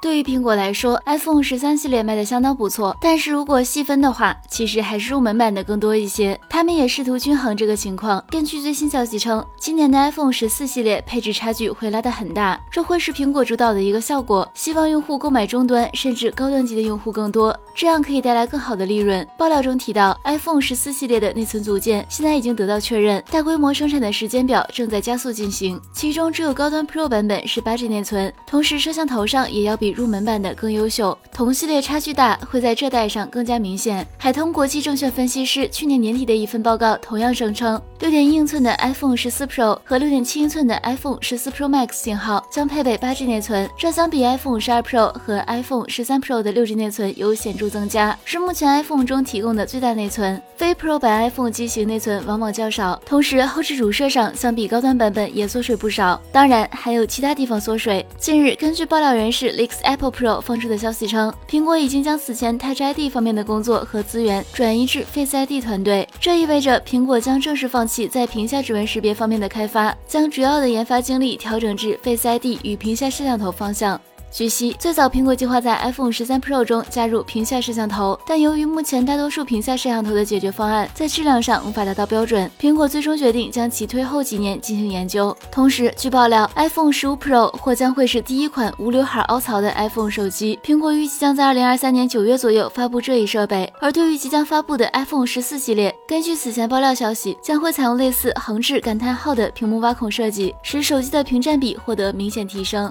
对于苹果来说，iPhone 十三系列卖的相当不错，但是如果细分的话，其实还是入门版的更多一些。他们也试图均衡这个情况。根据最新消息称，今年的 iPhone 十四系列配置差距会拉得很大，这会是苹果主导的一个效果，希望用户购买中端甚至高端级的用户更多，这样可以带来更好的利润。爆料中提到，iPhone 十四系列的内存组件现在已经得到确认，大规模生产的时间表正在加速进行，其中只有高端 Pro 版本是八 G 内存，同时摄像头上也要比。入门版的更优秀，同系列差距大会在这代上更加明显。海通国际证券分析师去年年底的一份报告同样声称，六点一英寸的 iPhone 十四 Pro 和六点七英寸的 iPhone 十四 Pro Max 型号将配备八 G 内存，这相比 iPhone 十二 Pro 和 iPhone 十三 Pro 的六 G 内存有显著增加，是目前 iPhone 中提供的最大内存。非 Pro 版 iPhone 机型内存往往较少，同时后置主摄上相比高端版本也缩水不少，当然还有其他地方缩水。近日，根据爆料人士 Leaks Apple Pro 放出的消息称，苹果已经将此前 Touch ID 方面的工作和资源转移至 Face ID 团队，这意味着苹果将正式放弃在屏下指纹识别方面的开发，将主要的研发精力调整至 Face ID 与屏下摄像头方向。据悉，最早苹果计划在 iPhone 十三 Pro 中加入屏下摄像头，但由于目前大多数屏下摄像头的解决方案在质量上无法达到标准，苹果最终决定将其推后几年进行研究。同时，据爆料，iPhone 十五 Pro 或将会是第一款无刘海凹槽的 iPhone 手机，苹果预计将在二零二三年九月左右发布这一设备。而对于即将发布的 iPhone 十四系列，根据此前爆料消息，将会采用类似横置感叹号的屏幕挖孔设计，使手机的屏占比获得明显提升。